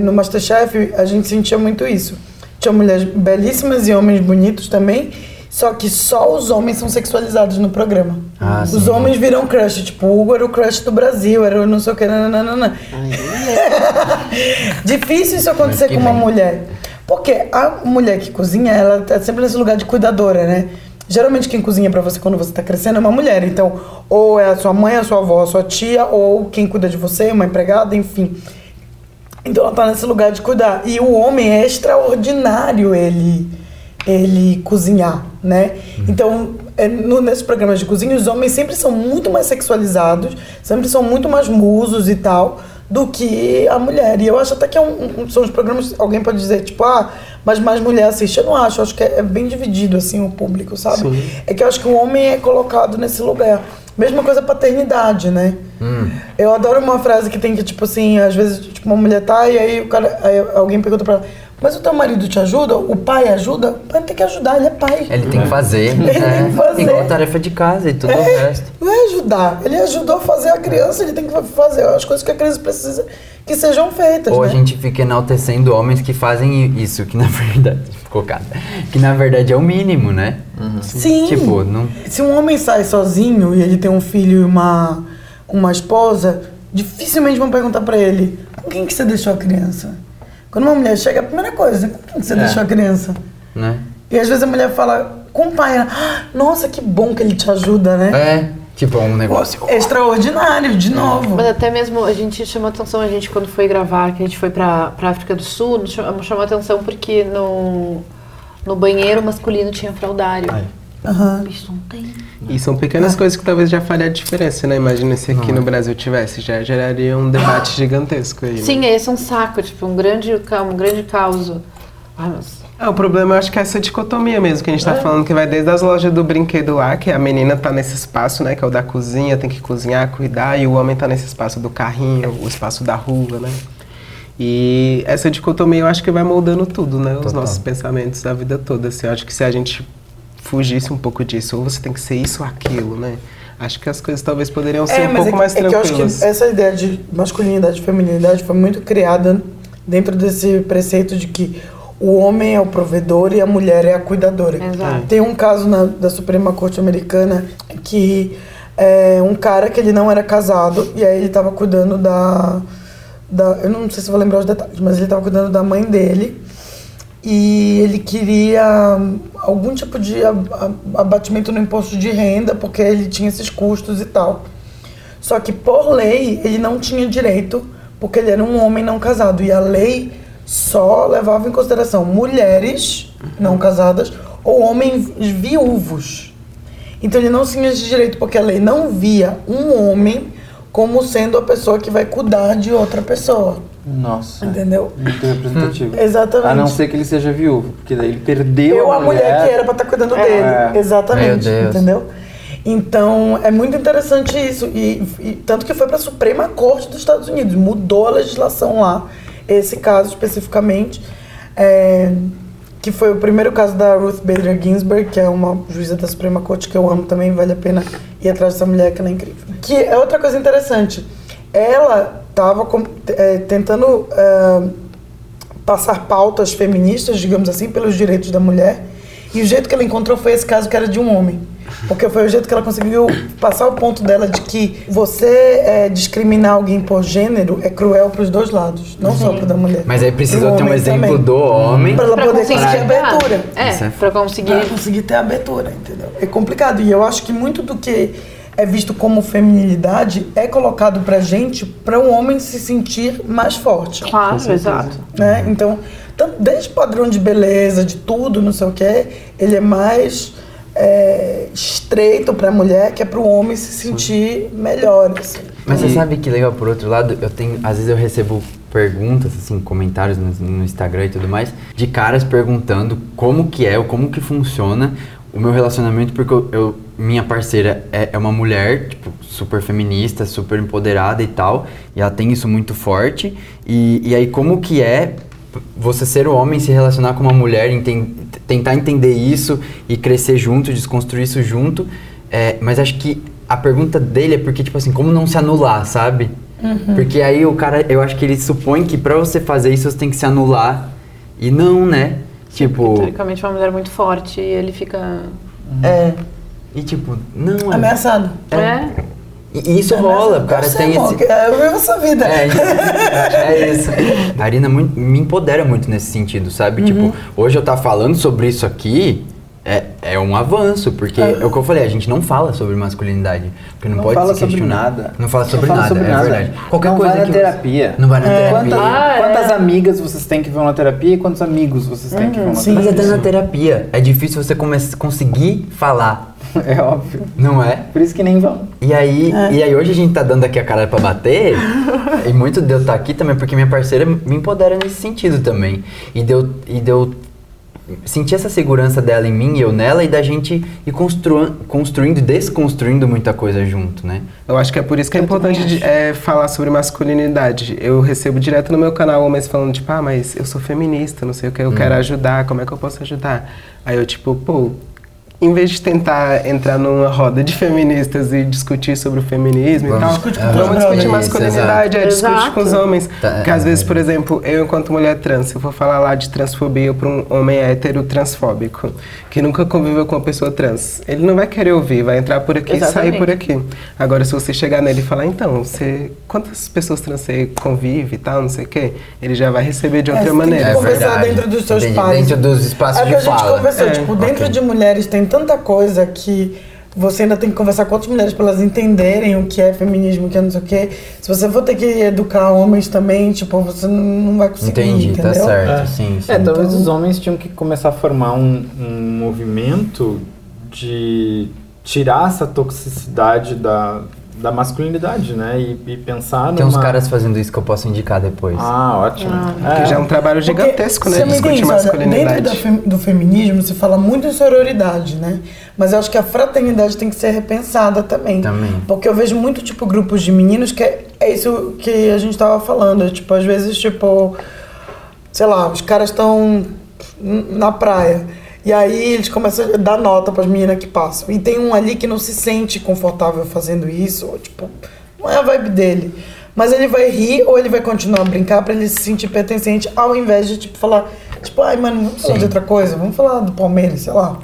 A: no Masterchef a gente sentia muito isso. Tinha mulheres belíssimas e homens bonitos também, só que só os homens são sexualizados no programa.
D: Ah,
A: os
D: sim.
A: homens viram crush, tipo, o Hugo era o crush do Brasil, era o não sei o que, nananana. Difícil isso acontecer com uma
D: bem.
A: mulher. Porque a mulher que cozinha, ela tá sempre nesse lugar de cuidadora, né? Geralmente quem cozinha pra você quando você tá crescendo é uma mulher. Então, ou é a sua mãe, a sua avó, a sua tia, ou quem cuida de você, uma empregada, enfim. Então ela tá nesse lugar de cuidar. E o homem é extraordinário ele ele cozinhar, né? Então, é, no, nesses programas de cozinha, os homens sempre são muito mais sexualizados, sempre são muito mais musos e tal, do que a mulher. E eu acho até que é um, um- são os programas, alguém pode dizer, tipo, ah, mas mais mulher assiste. Eu não acho, eu acho que é, é bem dividido, assim, o público, sabe?
B: Sim.
A: É que eu acho que o homem é colocado nesse lugar. Mesma coisa paternidade, né? Eu adoro uma frase que tem que, tipo assim, às vezes, tipo, uma mulher tá e aí o cara, aí alguém pergunta pra ela, mas o teu marido te ajuda? O pai ajuda? O pai tem que ajudar, ele é pai.
D: Ele tem que fazer.
A: Ele tem
D: é,
A: que fazer.
D: Igual a tarefa de casa e tudo o resto.
A: Não é ajudar, ele ajudou a fazer a criança, ele tem que fazer as coisas que a criança precisa que sejam feitas,
D: Ou
A: né?
D: a gente fica enaltecendo homens que fazem isso, que na verdade. Cocada. Que na verdade é o mínimo, né?
A: Sim.
D: Tipo, não.
A: Se um homem sai sozinho e ele tem um filho e uma, uma esposa, dificilmente vão perguntar pra ele com quem que você deixou a criança. Quando uma mulher chega, a primeira coisa, com quem que você
E: É.
A: deixou a criança?
D: né?
A: E às vezes a mulher fala, com o pai, ela, "Ah, nossa, que bom que ele te ajuda, né?
D: É, tipo, é um negócio.
A: Extraordinário, de novo.
C: Mas até mesmo a gente chamou atenção, a gente quando foi gravar, que a gente foi pra, pra África do Sul, nos chamou, chamou atenção porque no, no banheiro masculino tinha fraldário.
A: Aham.
C: Isso não tem.
B: E são pequenas coisas que talvez já falham a diferença, né? Imagina se aqui no Brasil tivesse, já geraria um debate gigantesco aí. né?
C: Sim, esse é um saco, tipo, um grande, um grande caos. Ai, mas...
B: É, o problema eu acho que é essa dicotomia mesmo, que a gente tá falando que vai desde as lojas do brinquedo lá, que a menina tá nesse espaço, né, que é o da cozinha, tem que cozinhar, cuidar, e o homem tá nesse espaço do carrinho, o espaço da rua, né? E essa dicotomia eu acho que vai moldando tudo, né? Os
D: Total.
B: nossos pensamentos da vida toda. Assim, eu acho que se a gente fugisse um pouco disso, ou você tem que ser isso ou aquilo, né? Acho que as coisas talvez poderiam ser um pouco
A: é,
B: mais
A: é que eu acho
B: tranquilas.
A: que essa ideia de masculinidade e feminilidade foi muito criada dentro desse preceito de que o homem é o provedor e a mulher é a cuidadora.
C: Exato.
A: Tem um caso na- da Suprema Corte Americana que é um cara que ele não era casado e aí ele estava cuidando da, da. Eu não sei se vou lembrar os detalhes, mas ele estava cuidando da mãe dele e ele queria algum tipo de ab- ab- abatimento no imposto de renda porque ele tinha esses custos e tal. Só que por lei ele não tinha direito porque ele era um homem não casado e a lei só levava em consideração mulheres não casadas ou homens viúvos. Então ele não tinha esse direito porque a lei não via um homem como sendo a pessoa que vai cuidar de outra pessoa.
E: Nossa.
A: Entendeu?
E: Muito representativo.
A: Exatamente.
E: A não ser que ele seja viúvo, porque daí ele perdeu
A: Eu, a mulher que era pra estar cuidando
C: É.
A: dele. Exatamente.
D: Meu Deus.
A: Entendeu? Então, é muito interessante isso. E, e tanto que foi pra Suprema Corte dos Estados Unidos. Mudou a legislação lá, esse caso especificamente. é, que foi o primeiro caso da Ruth Bader Ginsburg, que é uma juíza da Suprema Corte que eu amo também, vale a pena ir atrás dessa mulher que ela é incrível. Que é outra coisa interessante. Ela estava tentando é, passar pautas feministas, digamos assim, pelos direitos da mulher. E o jeito que ela encontrou foi esse caso que era de um homem. Porque foi o jeito que ela conseguiu passar o ponto dela de que você é, discriminar alguém por gênero é cruel pros dois lados, não só pro da mulher.
D: Mas aí precisou ter um exemplo
A: também.
D: do homem.
A: Pra ela
C: Pra
A: poder
C: conseguir
A: abertura.
C: É,
D: é
C: pra conseguir.
A: Pra conseguir ter abertura, entendeu? É complicado. E eu acho que muito do que é visto como feminilidade é colocado pra gente pra um homem se sentir mais forte.
C: Claro, exato.
A: Né? Então, tanto desde padrão de beleza, de tudo, não sei o que, ele é mais é, estreito pra mulher que é pro homem se sentir melhor. Assim.
D: Mas você sabe que legal, por outro lado, eu tenho. Às vezes eu recebo perguntas, assim, comentários no, no Instagram e tudo mais, de caras perguntando como que é ou como que funciona o meu relacionamento, porque eu, eu- minha parceira é, é uma mulher, tipo, super feminista, super empoderada e tal, e ela tem isso muito forte. E, e aí, como que é você ser o homem, se relacionar com uma mulher, enten- tentar entender isso e crescer junto, desconstruir isso junto. É, mas acho que a pergunta dele é porque, tipo assim, como não se anular, sabe? Porque aí o cara, eu acho que ele supõe que pra você fazer isso você tem que se anular. E não, né? Tipo.
C: Teoricamente, uma mulher muito forte e ele fica.
A: É,
D: E tipo, não. é-
A: ameaçado.
C: É.
D: E e isso rola, o cara tem esse.
A: é, vivo essa vida.
D: É, é isso. A Arina muito- me empodera muito nesse sentido, sabe?
A: Uhum.
D: Tipo, hoje eu tá falando sobre isso aqui é, é um avanço, porque é o que eu falei, a gente não fala sobre masculinidade. Porque não,
F: Não
D: pode
F: fala
D: se
F: sobre nada.
D: Não fala sobre
F: Não fala
D: nada,
F: sobre
D: é
F: nada.
D: verdade. Qualquer
F: não
D: coisa
F: vai na
D: que
F: terapia.
D: Não vai na terapia.
F: Quantas,
C: Ah, é.
F: quantas amigas vocês têm que vão na terapia e quantos amigos vocês têm que vão na
A: sim.
D: Mas
F: terapia?
D: até na terapia é difícil você conseguir falar,
F: É óbvio.
D: não é?
F: Por isso que nem vão.
D: E aí,
A: É.
D: e aí hoje a gente tá dando aqui a cara pra bater, e muito de eu estar aqui também, porque minha parceira me empodera nesse sentido também. E deu, e deu sentir essa segurança dela em mim e eu nela, e da gente ir constru construindo e desconstruindo muita coisa junto, né?
B: Eu acho que é por isso que é
C: Eu
B: importante é, falar sobre masculinidade. Eu recebo direto no meu canal homens falando, tipo, ah, mas eu sou feminista, não sei o que, eu quero ajudar, como é que eu posso ajudar? Aí eu, tipo, pô, em vez de tentar entrar numa roda de feministas e discutir sobre o feminismo e
D: Vamos-
B: tal,
A: Discute com
B: vamos
A: os
B: discutir
A: brothers.
B: masculinidade, é, discute
C: Exato.
B: com os homens.
D: Tá,
B: Porque
D: é,
B: às vezes,
D: é
B: por exemplo, eu enquanto mulher trans, se eu for falar lá de transfobia para um homem hétero transfóbico, que nunca conviveu com uma pessoa trans, ele não vai querer ouvir, vai entrar por aqui e sair
C: Exatamente.
B: por aqui. Agora, se você chegar nele e falar, então, você, quantas pessoas trans você convive e tal, não sei o quê, ele já vai receber de
A: É,
B: outra
A: você tem que
B: maneira.
A: conversar dentro dos seus
D: Entendi.
A: pares.
D: Dentro dos espaços
A: é o que
D: de
A: a gente
D: fala.
A: conversou,
B: É,
A: tipo, dentro
D: ok.
A: de mulheres tem tanta coisa que você ainda tem que conversar com outras mulheres para elas entenderem o que é feminismo, o que é não sei o quê. Se você for ter que educar homens também, tipo, você não vai conseguir,
D: Entendi,
A: entendeu?
D: tá certo,
E: É.
D: sim, sim.
E: É, talvez
A: Então-
E: os homens tinham que começar a formar um, um movimento de tirar essa toxicidade da, da masculinidade, né? E, e pensar
D: Tem uns
E: numa...
D: caras fazendo isso que eu posso indicar depois.
E: Ah, ótimo.
B: Que já é um trabalho
A: Porque
B: gigantesco, né?
A: você me
B: Discutir
A: entende, olha,
B: masculinidade.
A: Dentro fem- do feminismo se fala muito em sororidade, né? Mas eu acho que a fraternidade tem que ser repensada também.
D: Também.
A: Porque eu vejo muito, tipo, grupos de meninos que é, é isso que a gente tava falando. é, Tipo, às vezes, tipo, sei lá, os caras estão na praia. E aí eles começam a dar nota para as meninas que passam. E tem um ali que não se sente confortável fazendo isso, ou, tipo, não é a vibe dele. Mas ele vai rir ou ele vai continuar a brincar para ele se sentir pertencente, ao invés de tipo falar, tipo, ai, mano, vamos falar
D: Sim.
A: de outra coisa, vamos falar do Palmeiras, sei lá.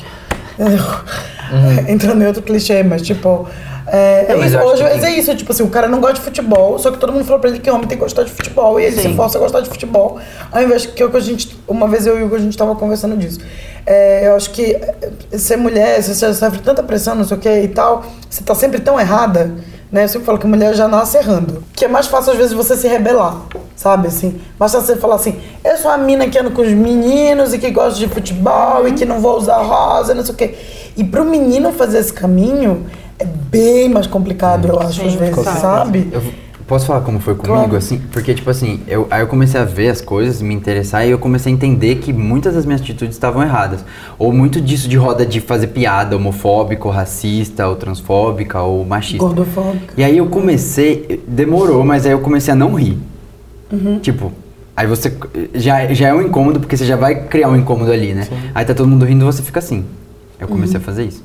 A: Entrando em outro clichê, mas tipo. É,
D: É,
A: isso, hoje
D: que
A: é isso, tipo assim, o cara não gosta de futebol, só que todo mundo falou pra ele que homem tem que gostar de futebol, e ele se
C: Sim.
A: força a gostar de futebol, ao invés que é o que a gente, uma vez eu e o Hugo, a gente tava conversando disso. É, eu acho que é, ser mulher, você já sofre tanta pressão, não sei o que e tal, você tá sempre tão errada, né? Eu sempre falo que mulher já nasce errando. Que é mais fácil, às vezes, você se rebelar, sabe, assim? Mais fácil você falar assim, eu sou a mina que anda com os meninos e que gosta de futebol e que não vou usar rosa, não sei o quê. E pro menino fazer esse caminho é bem mais complicado, eu acho,
C: Sim,
A: às vezes, sabe?
D: Eu posso falar como foi comigo,
A: Claro.
D: assim? Porque, tipo assim, eu, aí eu comecei a ver as coisas, me interessar, e eu comecei a entender que muitas das minhas atitudes estavam erradas. Ou muito disso de roda de fazer piada homofóbica, ou racista, ou transfóbica, ou machista.
A: Gordofóbica.
D: E aí eu comecei, demorou, mas aí eu comecei a não rir. Tipo, aí você já, já é um incômodo, porque você já vai criar um incômodo ali, né? Aí tá todo mundo rindo e você fica assim. Eu comecei a fazer isso.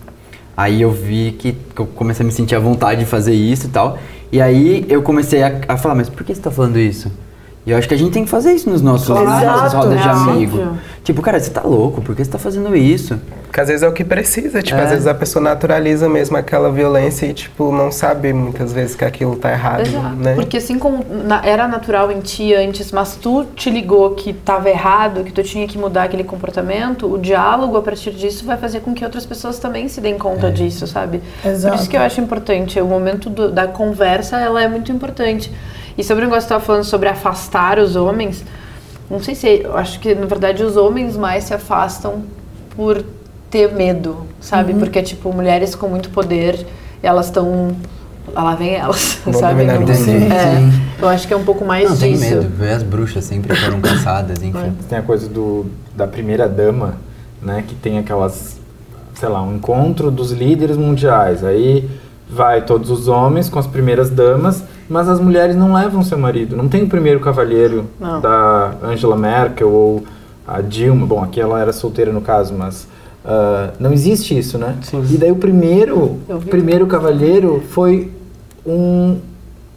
D: Aí eu vi que, que eu comecei a me sentir à vontade de fazer isso e tal. E aí eu comecei a, a falar, mas por que você tá falando isso? E eu acho que a gente tem que fazer isso nos nossos,
A: Claro.
D: nossas
A: Exato.
D: rodas de
C: É
D: amigo.
C: óbvio.
D: Tipo, cara, você tá louco? Por que você tá fazendo isso?
B: Porque às vezes é o que precisa, tipo,
D: É.
B: às vezes a pessoa naturaliza mesmo aquela violência e, tipo, não sabe muitas vezes que aquilo tá errado,
C: Exato.
B: né?
C: Porque assim como na- era natural em ti antes, mas tu te ligou que estava errado, que tu tinha que mudar aquele comportamento, o diálogo a partir disso vai fazer com que outras pessoas também se deem conta disso, sabe?
A: Exato.
C: Por isso que eu acho importante, o momento do- da conversa, ela é muito importante. E sobre o negócio que você estava falando sobre afastar os homens, não sei se, eu acho que na verdade os homens mais se afastam por ter medo, sabe?
A: Uhum.
C: Porque, tipo, mulheres com muito poder, elas estão... Lá vem elas, sabe? Não-.
D: Sim,
C: é,
D: sim.
C: eu acho que é um pouco mais
D: Não, tem
C: disso.
D: medo. Vê as bruxas sempre foram caçadas, enfim.
E: Tem a coisa do, da primeira dama, né? Que tem aquelas, sei lá, um encontro dos líderes mundiais. Aí vai todos os homens com as primeiras damas, mas as mulheres não levam seu marido. Não tem o primeiro cavalheiro
C: Não.
E: da Angela Merkel ou a Dilma. Bom, aqui ela era solteira no caso, mas ah, não existe isso, né?
B: Sim.
E: E daí o primeiro, primeiro cavalheiro foi um,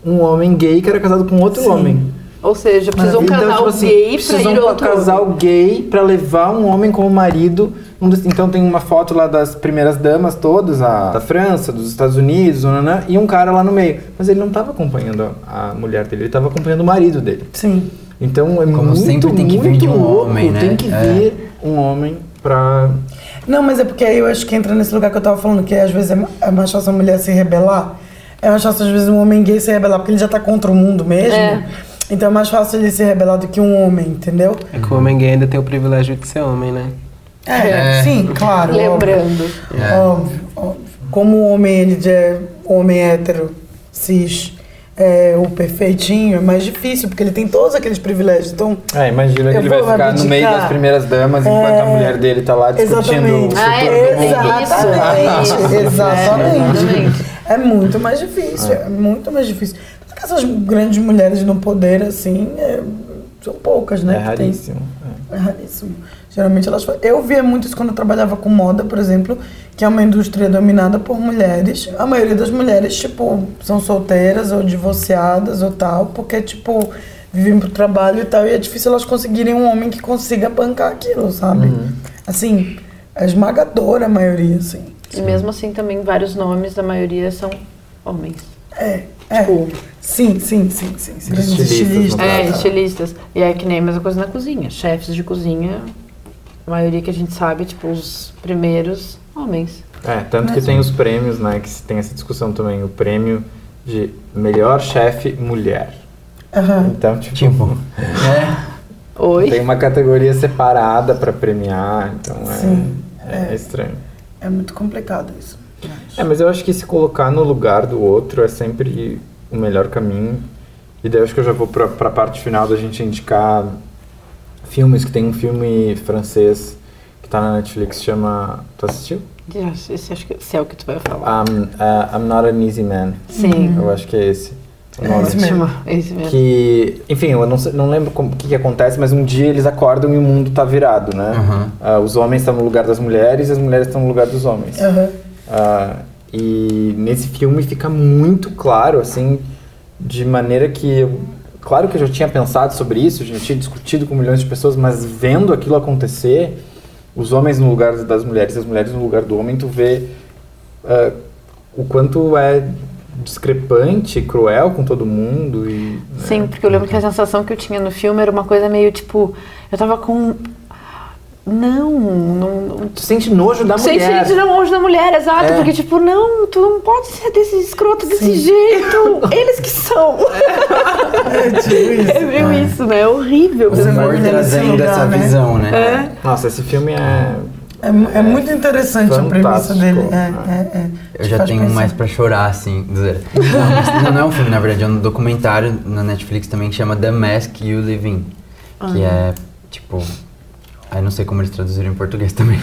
E: um homem gay que era casado com outro
A: Sim.
E: homem.
C: Ou seja, precisa um
E: Então,
C: casal
E: tipo assim,
C: gay pra
E: precisam
C: ir
E: um
C: outro
E: casal
C: homem.
E: gay pra levar um homem como marido. Um então tem uma foto lá das primeiras damas todas, a, da França, dos Estados Unidos, nananã, e um cara lá no meio. Mas ele não tava acompanhando a, mulher dele, ele tava acompanhando o marido dele.
A: Sim.
E: Então é
D: Como
E: muito,
D: sempre tem que vir de um
E: louco,
D: homem, né?
E: Tem que
D: É.
E: vir um homem pra...
A: Não, mas é porque aí eu acho que entra nesse lugar que eu tava falando, que às vezes é é mais fácil a mulher se rebelar. É mais fácil, às vezes, um homem gay se rebelar, porque ele já tá contra o mundo mesmo.
C: É.
A: Então é mais fácil ele se rebelar do que um homem, entendeu?
B: É que o homem gay ainda tem o privilégio de ser homem, né?
A: É,
D: É.
A: sim, claro.
C: Lembrando.
D: É.
A: Óbvio, óbvio. Como o homem, ele é homem hétero, cis, é o perfeitinho, é mais difícil, porque ele tem todos aqueles privilégios. Então,
E: É, imagina,
A: Eu
E: ele vai ficar no meio
A: abdicar.
E: das primeiras damas, enquanto a mulher dele tá lá discutindo
A: Exatamente.
E: o
C: Ah,
E: futuro
C: é,
E: do mundo.
A: Exatamente,
C: Isso.
A: exatamente.
C: Exatamente.
A: É muito mais difícil, é, muito mais difícil. Essas grandes mulheres no poder, assim, é, são poucas, né?
E: É
A: tem.
E: raríssimo.
A: É raríssimo. Geralmente elas fazem. Eu via muito isso quando eu trabalhava com moda, por exemplo, que é uma indústria dominada por mulheres. A maioria das mulheres, tipo, são solteiras ou divorciadas ou tal, porque, tipo, vivem pro trabalho e tal, e é difícil elas conseguirem um homem que consiga bancar aquilo, sabe? Assim, é esmagadora a maioria, assim.
C: E mesmo assim também vários nomes da maioria são homens.
A: É, é. Sim, sim, sim, sim. sim. Grandes
E: Estilistas,
A: estilistas.
C: É, estilistas. E é que nem a mesma coisa na cozinha. Chefes de cozinha, a maioria que a gente sabe, tipo, os primeiros homens.
E: É, tanto que tem os prêmios, né, que tem essa discussão também, o prêmio de melhor chefe mulher.
A: Aham.
E: Então, tipo,
D: Tipo, é.
C: Oi?
E: tem uma categoria separada pra premiar, então é,
A: Sim,
E: é, estranho.
A: É muito complicado isso.
E: É, mas eu acho que se colocar no lugar do outro é sempre o melhor caminho. E daí eu acho que eu já vou pra, pra parte final da gente indicar filmes, que tem um filme francês que tá na Netflix, chama... Tu assistiu?
C: Esse, esse acho que esse é o que tu vai falar.
E: Um, uh, I'm Not an Easy Man.
C: Sim.
E: Eu acho que é esse. o
A: É esse mesmo.
C: Esse mesmo.
E: Que, enfim, eu não, sei- não lembro o que, que acontece, mas um dia eles acordam e o mundo tá virado, né?
D: Aham.
E: Ah, os homens estão no lugar das mulheres e as mulheres estão no lugar dos homens. Ah, e nesse filme fica muito claro, assim, de maneira que. claro que eu já tinha pensado sobre isso, já tinha discutido com milhões de pessoas, mas vendo aquilo acontecer, os homens no lugar das mulheres, as mulheres no lugar do homem, tu vê ah, o quanto é discrepante, cruel com todo mundo. E, né?
C: Sim, porque eu lembro que a sensação que eu tinha no filme era uma coisa meio tipo. Eu tava com. Não, não. não
E: Tu sente nojo da
C: Sem
E: mulher.
C: sentir longe da mulher, exato.
E: É.
C: Porque, tipo, não, tu não pode ser desse escroto desse
A: Sim.
C: jeito. Eles que são.
A: É tipo isso.
C: É meio isso, né? É horrível.
A: Você vai
D: trazendo
A: lugar,
D: essa
A: né?
D: visão, né?
C: É.
E: Nossa, esse filme é.
A: É, é muito interessante a premissa dele. É, é, é.
D: Eu já tenho
A: pensar.
D: mais pra chorar, assim. não, não é um filme, na verdade, é um documentário na Netflix também que chama The Mask You Live In. Que é, tipo... Aí não sei como eles traduziram em português também.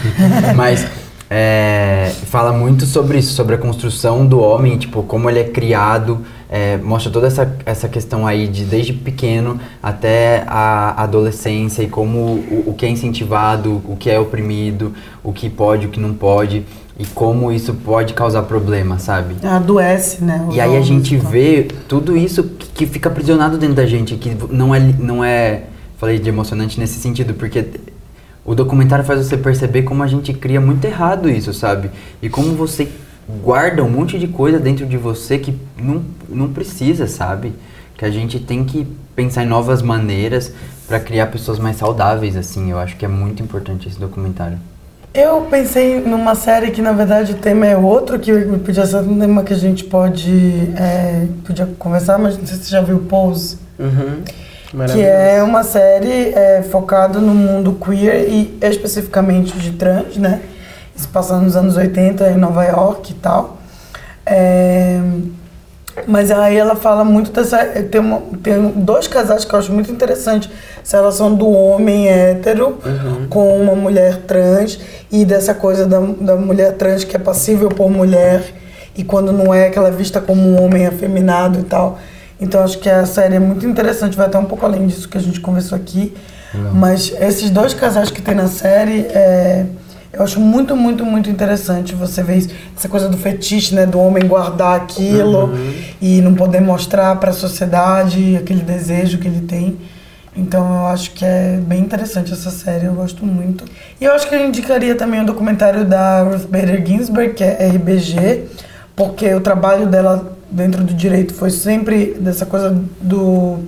D: Mas é, fala muito sobre isso, sobre a construção do homem, tipo, como ele é criado, é, mostra toda essa, essa questão aí de desde pequeno até a adolescência e como o, o que é incentivado, o que é oprimido, o que pode, o que não pode e como isso pode causar problema, sabe?
A: Adoece, né?
D: E aí a gente
A: homens,
D: vê tudo isso que, que fica aprisionado dentro da gente, que não é, não é, falei de emocionante nesse sentido, porque o documentário faz você perceber como a gente cria muito errado isso, sabe? E como você guarda um monte de coisa dentro de você que não, não precisa, sabe? Que a gente tem que pensar em novas maneiras para criar pessoas mais saudáveis, assim. Eu acho que é muito importante esse documentário.
A: Eu pensei numa série que na verdade o tema é outro, que podia ser um tema que a gente pode é, podia conversar, mas não sei se você já viu Pose.
B: Uhum.
A: Que é uma série é, focada no mundo queer e especificamente de trans, né? Isso passa nos anos 80 em Nova York e tal. É, mas aí ela fala muito dessa. Tem, uma- tem dois casais que eu acho muito interessante. Essa relação do homem hétero com uma mulher trans e dessa coisa da, da mulher trans que é passível por mulher e quando não é, que ela é vista como um homem afeminado e tal. Então acho que a série é muito interessante, vai até um pouco além disso que a gente conversou aqui. Mas esses dois casais que tem na série, é, eu acho muito, muito, muito interessante você ver isso. essa coisa do fetiche, né? Do homem guardar aquilo e não poder mostrar para a sociedade aquele desejo que ele tem. Então eu acho que é bem interessante essa série, eu gosto muito. E eu acho que eu indicaria também o documentário da Ruth Bader Ginsburg, que é RBG, porque o trabalho dela dentro do direito foi sempre dessa coisa do,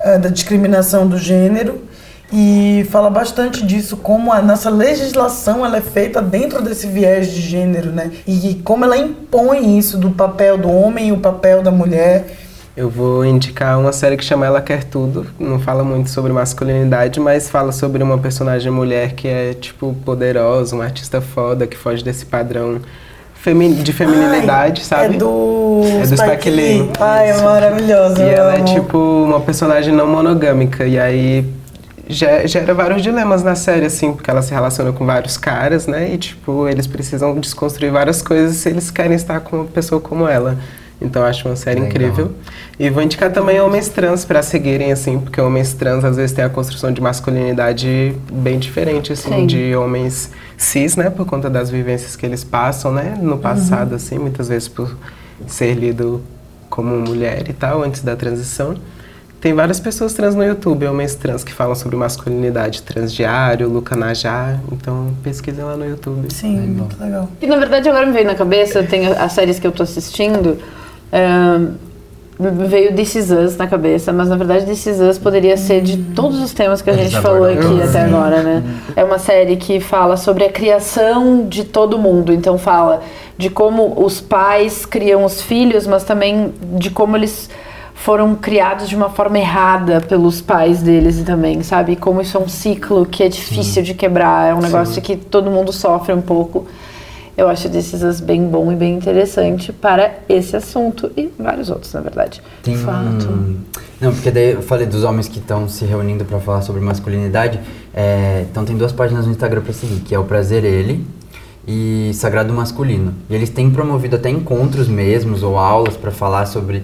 A: eh, da discriminação do gênero e fala bastante disso, como a nossa legislação ela é feita dentro desse viés de gênero, né? E como ela impõe isso do papel do homem e o papel da mulher.
B: Eu vou indicar uma série que chama Ela Quer Tudo. Não fala muito sobre masculinidade, mas fala sobre uma personagem mulher que é, tipo, poderosa, uma artista foda, que foge desse padrão femi de feminilidade,
A: Ai,
B: sabe?
A: É do,
B: É do Spike Lee.
A: Ai, é maravilhoso.
B: E
A: eu
B: ela é
A: amo.
B: tipo uma personagem não monogâmica. E aí ge- gera vários dilemas na série, assim, porque ela se relaciona com vários caras, né? E tipo, eles precisam desconstruir várias coisas se eles querem estar com uma pessoa como ela. Então eu acho uma série
D: Legal.
B: incrível. E vou indicar também homens trans para seguirem, assim, porque homens trans às vezes têm a construção de masculinidade bem diferente, assim,
C: Sim.
B: de homens cis, né? Por conta das vivências que eles passam, né? No passado, assim, muitas vezes por ser lido como mulher e tal, antes da transição. Tem várias pessoas trans no YouTube, homens trans, que falam sobre masculinidade transdiário, Luca Najá. Então pesquisem lá no YouTube.
A: Sim, muito legal.
C: E na verdade agora me veio na cabeça, tem as séries que eu tô assistindo, veio This Is Us na cabeça, mas na verdade This Is Us poderia ser de todos os temas que a gente falou aqui até agora, né? É uma série que fala sobre a criação de todo mundo, então fala de como os pais criam os filhos, mas também de como eles foram criados de uma forma errada pelos pais deles também, sabe? Como isso é um ciclo que é difícil de quebrar, é um negócio que todo mundo sofre um pouco. Eu acho desses Us bem bom e bem interessante para esse assunto e vários outros, na verdade.
D: Tem um... Não, porque daí eu falei dos homens que estão se reunindo pra falar sobre masculinidade. é, Então tem duas páginas no Instagram pra seguir, que é o Prazer Ele e Sagrado Masculino. E eles têm promovido até encontros mesmos ou aulas pra falar sobre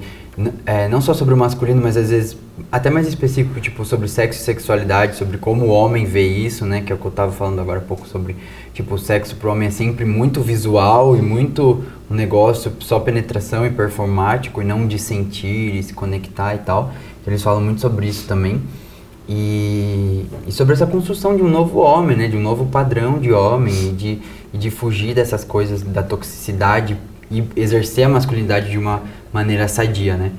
D: é, não só sobre o masculino, mas às vezes até mais específico, tipo sobre sexo e sexualidade, sobre como o homem vê isso, né? Que é o que eu tava falando agora há pouco sobre tipo o sexo pro homem é sempre muito visual e muito um negócio só penetração e performático e não de sentir e se conectar e tal. Eles falam muito sobre isso também. E, e sobre essa construção de um novo homem, né? De um novo padrão de homem e de, e de fugir dessas coisas da toxicidade e exercer a masculinidade de uma maneira sadia, né?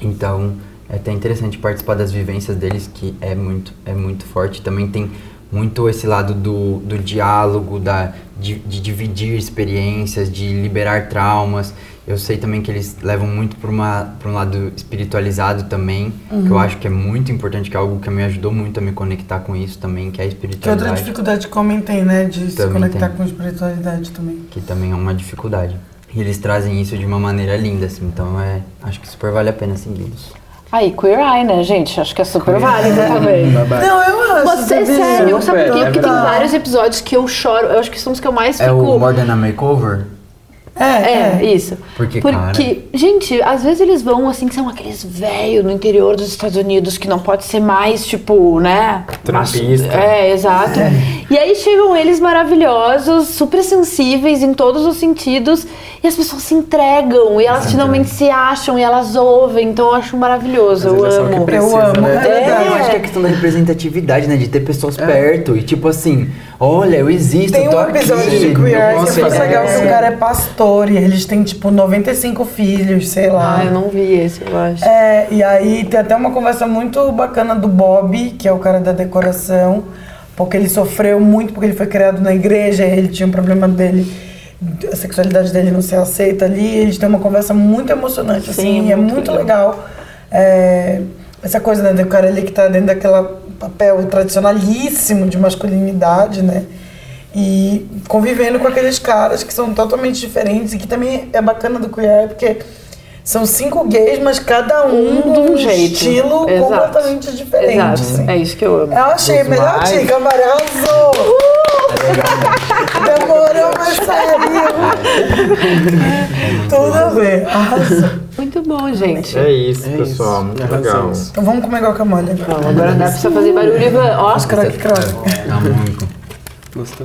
D: Então, é até interessante participar das vivências deles, que é muito, é muito forte. Também tem muito esse lado do, do diálogo, da, de, de dividir experiências, de liberar traumas. Eu sei também que eles levam muito para um lado espiritualizado também, que eu acho que é muito importante, que é algo que me ajudou muito a me conectar com isso também, que é a
A: Que outra
D: espiritualidade.
A: dificuldade que tem, né? De se
D: Também
A: conectar
D: tem.
A: com a espiritualidade também.
D: que também é uma dificuldade. E eles trazem isso de uma maneira linda, assim, então é, acho que super vale a pena segui-los.
C: Aí, Queer Eye, né, gente? Acho que é super válido também.
A: Não, eu acho.
C: Você,
A: sabia?
C: sério, sabe por quê?
B: é
C: Porque tem vários episódios que eu choro. Eu acho que são os que eu mais
D: É
C: fico.
D: o More Than a Makeover?
A: É,
C: É, isso.
D: Porque,
C: Porque, gente, às vezes eles vão assim, que são aqueles velhos no interior dos Estados Unidos que não pode ser mais, tipo, né?
E: Trumpista.
C: É, exato. E aí chegam eles maravilhosos, super sensíveis em todos os sentidos, e as pessoas se entregam, e elas finalmente se acham, e elas ouvem. Então eu acho maravilhoso, eu
B: é
C: amo.
B: precisa,
A: Eu amo,
B: né?
A: é verdade.
D: Eu acho que é a questão da representatividade, né? De ter pessoas perto e tipo assim, olha, eu existo,
A: Tem
D: eu tô
A: um episódio
D: aqui.
A: de Queer que é muito
B: é.
A: legal, que o cara é pastor e eles têm, tipo, 95 filhos, sei lá.
C: Ah, eu não vi esse, eu acho.
A: É, e aí tem até uma conversa muito bacana do Bob, que é o cara da decoração, porque ele sofreu muito, porque ele foi criado na igreja, e ele tinha um problema dele, a sexualidade dele não ser aceita ali. Eles têm uma conversa muito emocionante,
C: Sim,
A: assim, é
C: muito
A: muito
C: legal.
A: legal. É, essa coisa né, do cara ali que tá dentro daquele papel tradicionalíssimo de masculinidade, né? E convivendo com aqueles caras que são totalmente diferentes e que também é bacana do queer porque são cinco gays, mas cada um
C: Um de um jeito.
A: estilo
C: Exato.
A: completamente diferente.
C: Exato.
A: assim.
C: É isso que eu amo.
A: Eu achei a melhor
E: mais-
A: dica, Maria arrasou! Demorou, mas saiu! Tudo a ver, arrasou.
C: Muito bom, gente.
E: É isso,
B: É
E: pessoal.
B: isso.
E: Muito legal.
A: Então vamos comer guacamole.
C: Vamos, agora dá pra você fazer barulho. Ó,
A: Crack, crack.
D: Tá muito.
B: Gostou?